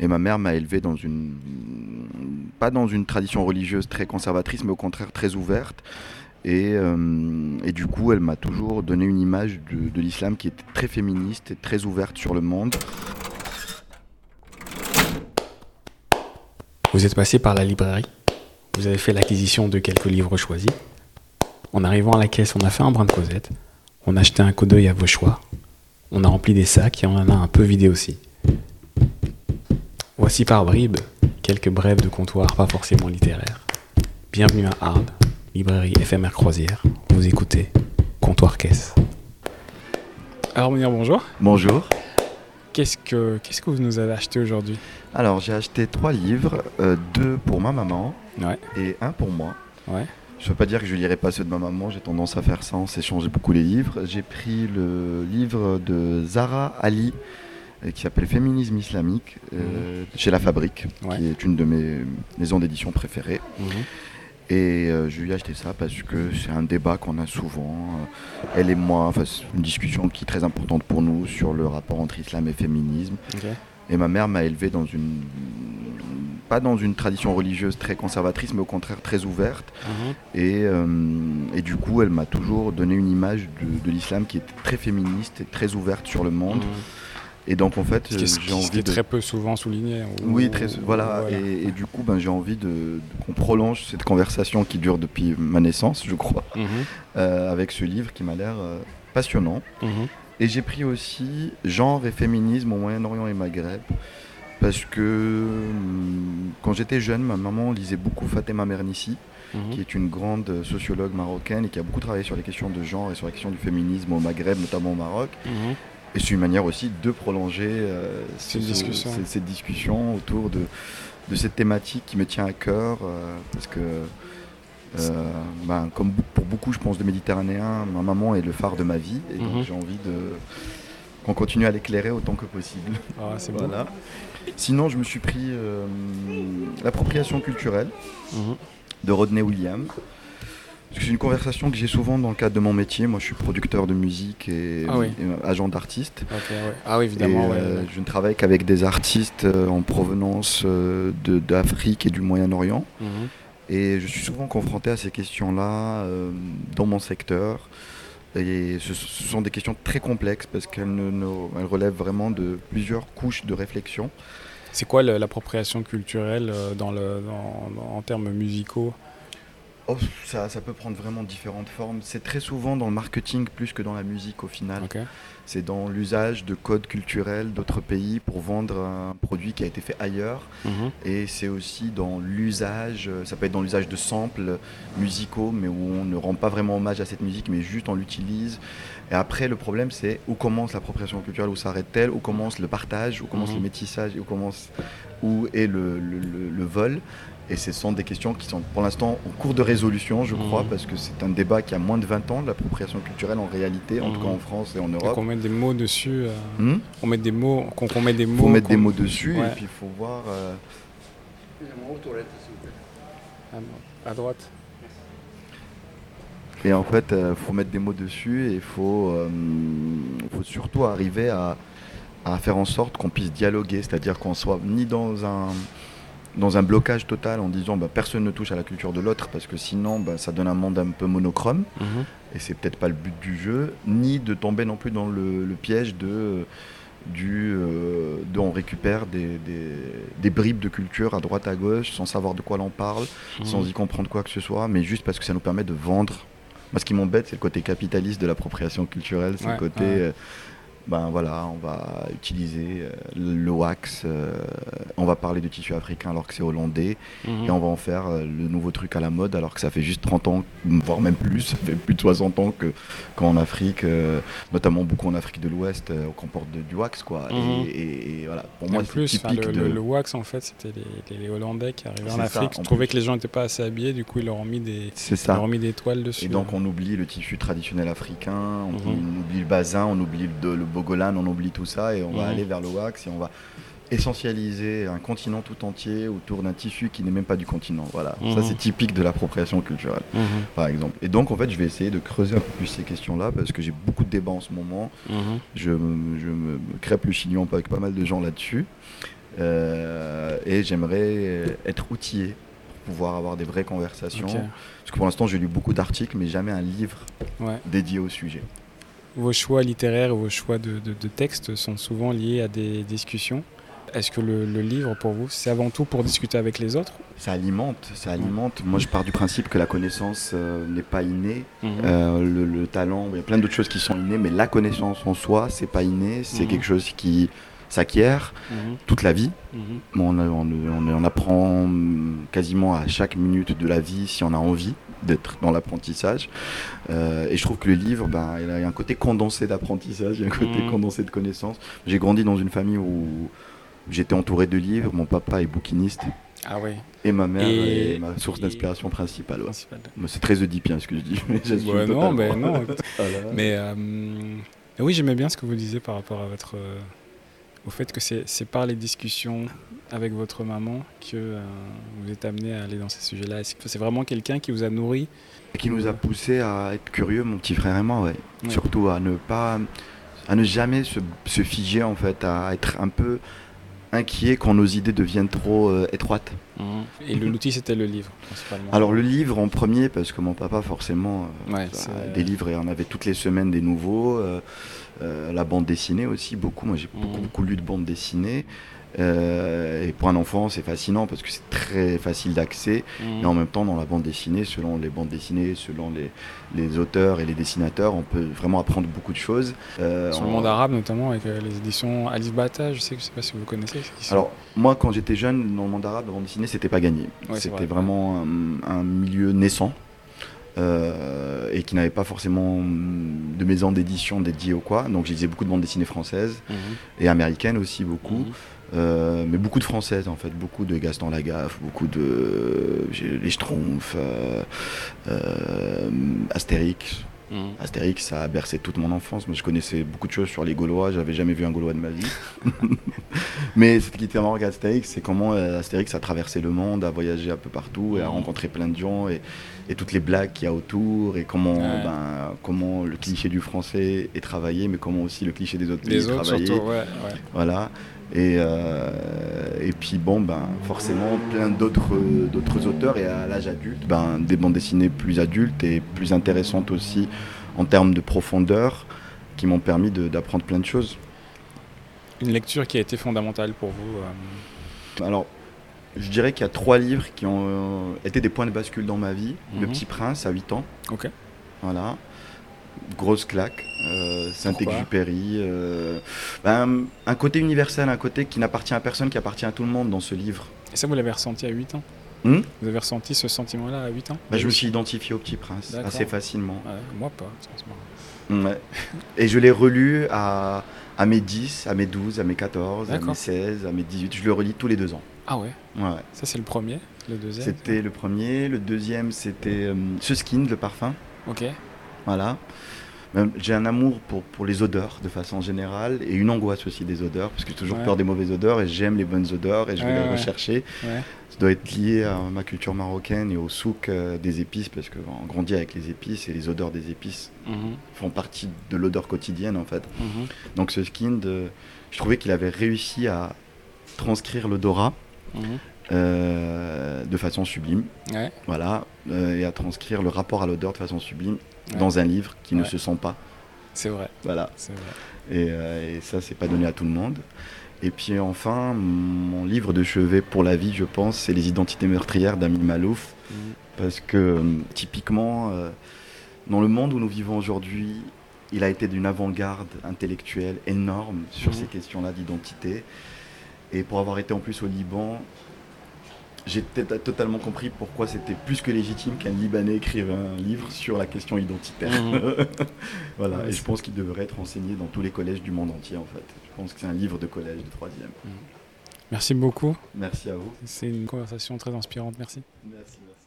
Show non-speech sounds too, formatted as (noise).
Et ma mère m'a élevé dans une. pas dans une tradition religieuse très conservatrice, mais au contraire très ouverte. Et, euh, et du coup, elle m'a toujours donné une image de, de l'islam qui était très féministe et très ouverte sur le monde. Vous êtes passé par la librairie. Vous avez fait l'acquisition de quelques livres choisis. En arrivant à la caisse, on a fait un brin de causette. On a jeté un coup d'œil à vos choix. On a rempli des sacs et on en a un peu vidé aussi. Voici par bribes quelques brèves de comptoir pas forcément littéraires. Bienvenue à Arles, librairie éphémère croisière. Vous écoutez Comptoir Caisse. Alors Mounir, bonjour. Bonjour. Qu'est-ce que, qu'est-ce que vous nous avez acheté aujourd'hui? Alors, j'ai acheté trois livres, euh, deux pour ma maman Ouais, et un pour moi. ouais. Je ne veux pas dire que je lirai pas ceux de ma maman, j'ai tendance à faire ça, on s'échange beaucoup les livres. J'ai pris le livre de Zara Ali qui s'appelle Féminisme islamique euh, chez La Fabrique, Ouais. qui est une de mes maisons d'édition préférées. Mhm. Et euh, je lui ai acheté ça parce que c'est un débat qu'on a souvent, euh, elle et moi, enfin, une discussion qui est très importante pour nous sur le rapport entre islam et féminisme. Et ma mère m'a élevé dans une. pas dans une tradition religieuse très conservatrice, mais au contraire très ouverte. Mhm. Et, euh, et du coup, elle m'a toujours donné une image de, de l'islam qui était très féministe et très ouverte sur le monde. Mhm. Et donc, en fait, euh, j'ai envie est de. très peu souvent souligné. ou- Oui, très, voilà. voilà. Et, et du coup, ben, j'ai envie de, de- qu'on prolonge cette conversation qui dure depuis ma naissance, je crois, Mhm. euh, avec ce livre qui m'a l'air euh, passionnant. Mhm. Et j'ai pris aussi genre et féminisme au Moyen-Orient et Maghreb. Parce que hum, quand j'étais jeune, ma maman lisait beaucoup Fatima Mernissi, Mhm. qui est une grande sociologue marocaine et qui a beaucoup travaillé sur les questions de genre et sur la question du féminisme au Maghreb, notamment au Maroc. Et c'est une manière aussi de prolonger euh, discussion. autour de, de cette thématique qui me tient à cœur. euh, parce que, euh, ben, comme pour beaucoup, je pense, de Méditerranéens, ma maman est le phare de ma vie. Et donc Mhm. j'ai envie de qu'on continue à l'éclairer autant que possible. Ah, c'est. Voilà. Sinon, je me suis pris euh, l'appropriation culturelle Mhm. de Rodney Williams. C'est une conversation que j'ai souvent dans le cadre de mon métier. Moi, je suis producteur de musique et, Ah oui. et, euh, agent d'artiste. Ouais. Ah oui, Et, évidemment. ouais, euh, ouais. Je ne travaille qu'avec des artistes euh, en provenance d'Afrique et du Moyen-Orient. Mhm. Et je suis souvent confronté à ces questions-là euh, dans mon secteur. Et ce, ce sont des questions très complexes parce qu'elles relèvent vraiment de plusieurs couches de réflexion. C'est quoi l'appropriation culturelle dans le, dans- dans- en termes musicaux? Oh, ça, ça peut prendre vraiment différentes formes. C'est très souvent dans le marketing plus que dans la musique au final. C'est dans l'usage de codes culturels d'autres pays pour vendre un produit qui a été fait ailleurs. Mhm. Et c'est aussi dans l'usage, euh, ça peut être dans l'usage de samples musicaux, mais où on ne rend pas vraiment hommage à cette musique, mais juste on l'utilise. Et après, le problème, c'est où commence l'appropriation culturelle, où s'arrête-t-elle, où commence le partage, où commence Mhm. le métissage, et où commence où est le, le- le- le vol. Et ce sont des questions qui sont pour l'instant en cours de résolution, je crois, Mhm. parce que c'est un débat qui a moins de 20 ans, l'appropriation culturelle en réalité, en tout cas en France et en Donc Europe. on met des mots dessus. euh, Hmm on met des mots. Qu'on qu'on met des Il mots. faut mettre des qu'on- mots dessus, Ouais. et puis il faut voir. euh, À droite. Et en fait, il faut mettre des mots dessus et il faut, euh, faut surtout arriver à, à faire en sorte qu'on puisse dialoguer, c'est-à-dire qu'on soit ni dans un, dans un blocage total en disant bah, personne ne touche à la culture de l'autre parce que sinon bah, ça donne un monde un peu monochrome Mhm. et c'est peut-être pas le but du jeu, ni de tomber non plus dans le, le piège de, du, euh, de on récupère des, des, des bribes de culture à droite à gauche sans savoir de quoi l'on parle Mhm. sans y comprendre quoi que ce soit, mais juste parce que ça nous permet de vendre. Moi, ce qui m'embête, c'est le côté capitaliste de l'appropriation culturelle, c'est Ouais, le côté, ouais. euh, ben voilà, on va utiliser euh, le wax, euh, on va parler de tissu africain alors que c'est hollandais, Mhm. et on va en faire euh, le nouveau truc à la mode alors que ça fait juste 30 ans, voire même plus, (laughs) ça fait plus de 60 ans que qu'en Afrique, notamment beaucoup en Afrique de l'Ouest, qu'on porte de- du wax, quoi. Et- Mhm. Et, et voilà, pour moi, c'est typique le, de... le- le wax, en fait, c'était les, les- les Hollandais qui arrivaient en C'est ça, Afrique. en trouvaient plus. que les gens n'étaient pas assez habillés, du coup, ils leur ont mis des, ils leur ont mis des toiles dessus. Et donc on oublie le tissu traditionnel africain, on, on oublie le bazin, on oublie le, le bogolan, on oublie tout ça et on va Mhm. aller vers le wax et on va essentialiser un continent tout entier autour d'un tissu qui n'est même pas du continent. Voilà, ça Mhm. c'est typique de l'appropriation culturelle Mhm. par exemple. Et donc en fait je vais essayer de creuser un peu plus ces questions-là parce que j'ai beaucoup de débats en ce moment. Je, me- je me crêpe le chignon avec pas mal de gens là-dessus. Euh, et j'aimerais être outillé pour pouvoir avoir des vraies conversations. Parce que pour l'instant, j'ai lu beaucoup d'articles, mais jamais un livre Ouais. dédié au sujet. Vos choix littéraires, vos choix de, de, de textes sont souvent liés à des discussions. Est-ce que le, le livre, pour vous, c'est avant tout pour discuter avec les autres? Ça alimente, ça alimente. Moi, je pars du principe que la connaissance euh, n'est pas innée. Mhm. Euh, le, le talent, il y a plein d'autres choses qui sont innées, mais la connaissance en soi, c'est pas inné. C'est Mhm. quelque chose qui s'acquiert Mhm. toute la vie. Bon, on, a- on- on- on apprend quasiment à chaque minute de la vie si on a envie d'être dans l'apprentissage. Euh, et je trouve que le livre, ben, il a un côté condensé d'apprentissage, il y a un côté Mhm. condensé de connaissances. J'ai grandi dans une famille où j'étais entouré de livres. Mon papa est bouquiniste Ah oui, et ma mère Et- est ma source et- d'inspiration principale. ouais. C'est très oedipien ce que je dis. (laughs) mais Ouais, non, mais non. écoute. (laughs) Voilà. Mais euh, oui, j'aimais bien ce que vous disiez par rapport à votre, euh, au fait que c'est par les discussions avec votre maman que euh, vous êtes amené à aller dans ces sujets-là? Est-ce que C'est vraiment quelqu'un qui vous a nourri? qui nous a poussé à être curieux, mon petit frère et moi, ouais. Ouais. Surtout à ne pas, à ne jamais se, se figer en fait, à être un peu inquiet quand nos idées deviennent trop euh, étroites. Et le- (laughs) l'outil, c'était le livre, principalement. Alors le livre en premier, parce que mon papa forcément, euh, Ouais, ça, c'est- des livres, et on avait toutes les semaines des nouveaux. la bande dessinée aussi, beaucoup. Moi j'ai beaucoup, Mhm. beaucoup lu de bande dessinée. Euh, et pour un enfant, c'est fascinant parce que c'est très facile d'accès. Mhm. Mais en même temps, dans la bande dessinée, selon les bandes dessinées, selon les, les auteurs et les dessinateurs, on peut vraiment apprendre beaucoup de choses. Euh, Sur le on- monde arabe, notamment, avec euh, les éditions Alif Bata, je sais, je sais pas si vous connaissez. Alors, moi, quand j'étais jeune, dans le monde arabe, la bande dessinée, c'était pas gagné. Ouais, c'était vrai. vraiment un, un milieu naissant. euh, et qui n'avait pas forcément de maison d'édition dédiée ou quoi. Donc, je lisais beaucoup de bandes dessinées françaises Mhm. et américaines aussi beaucoup. Mhm. Euh, mais beaucoup de françaises en fait, beaucoup de Gaston Lagaffe, beaucoup de les Schtroumpfs, euh, euh, Astérix. Mhm. Astérix, ça a bercé toute mon enfance. Moi, je connaissais beaucoup de choses sur les Gaulois. J'avais jamais vu un Gaulois de ma vie. (laughs) Mais ce qui était marrant avec Astérix, c'est comment Astérix a traversé le monde, a voyagé un peu partout et a Mhm. rencontré plein de gens et, et toutes les blagues qu'il y a autour et comment, Ouais. ben, comment le cliché du français est travaillé, mais comment aussi le cliché des autres pays est autres, travaillé. surtout, ouais. ouais. Voilà. Et, euh, et puis bon, ben, forcément, plein d'autres d'autres auteurs et à l'âge adulte, ben, des bandes dessinées plus adultes et plus intéressantes aussi en termes de profondeur qui m'ont permis de- d'apprendre plein de choses. Une lecture qui a été fondamentale pour vous. euh, Alors, je dirais qu'il y a trois livres qui ont euh, été des points de bascule dans ma vie. Le Mhm. Petit Prince à 8 ans. Ok. Voilà. Grosse claque. Euh, Saint-Exupéry. euh, ben, un côté universel, un côté qui n'appartient à personne, qui appartient à tout le monde dans ce livre. Et ça, vous l'avez ressenti à 8 ans Hmm Vous avez ressenti ce sentiment-là à 8 ans Bah, je me suis identifié au Petit Prince assez facilement. Ouais, moi pas. Ouais. Et je l'ai relu à, à mes 10, à mes 12, à mes 14, à mes 16, à mes 18. Je le relis tous les deux ans. Ah ouais Ouais. Ça, c'est le premier. Le deuxième C'était le premier. Le deuxième, c'était euh, ce skin, le parfum. Ok. Voilà. J'ai un amour pour, pour les odeurs de façon générale et une angoisse aussi des odeurs parce que j'ai toujours Ouais. peur des mauvaises odeurs et j'aime les bonnes odeurs et je vais Ouais, les rechercher. Ouais. Ça doit être lié à ma culture marocaine et au souk euh, des épices parce qu'on grandit avec les épices et les odeurs des épices Mhm. font partie de l'odeur quotidienne en fait. Mhm. Donc ce skin, de- je trouvais qu'il avait réussi à transcrire l'odorat Mhm. euh, de façon sublime, voilà, euh, et à transcrire le rapport à l'odeur de façon sublime Ouais. dans un livre qui ne se sent pas. C'est vrai. Voilà. Vrai. Et, euh, et ça, c'est pas donné à tout le monde. Et puis enfin, mon livre de chevet pour la vie, je pense, c'est Les identités meurtrières d'Ami Malouf. Mhm. Parce que euh, typiquement, euh, dans le monde où nous vivons aujourd'hui, il a été d'une avant-garde intellectuelle énorme sur Mhm. ces questions-là d'identité. Et pour avoir été en plus au Liban, j'ai totalement compris pourquoi c'était plus que légitime qu'un Libanais écrive un livre sur la question identitaire. Mhm. (laughs) voilà, Ouais, et je pense qu'il devrait être enseigné dans tous les collèges du monde entier en fait. Je pense que c'est un livre de collège de troisième. Merci beaucoup. Merci à vous. C'est une conversation très inspirante. Merci. Merci, merci.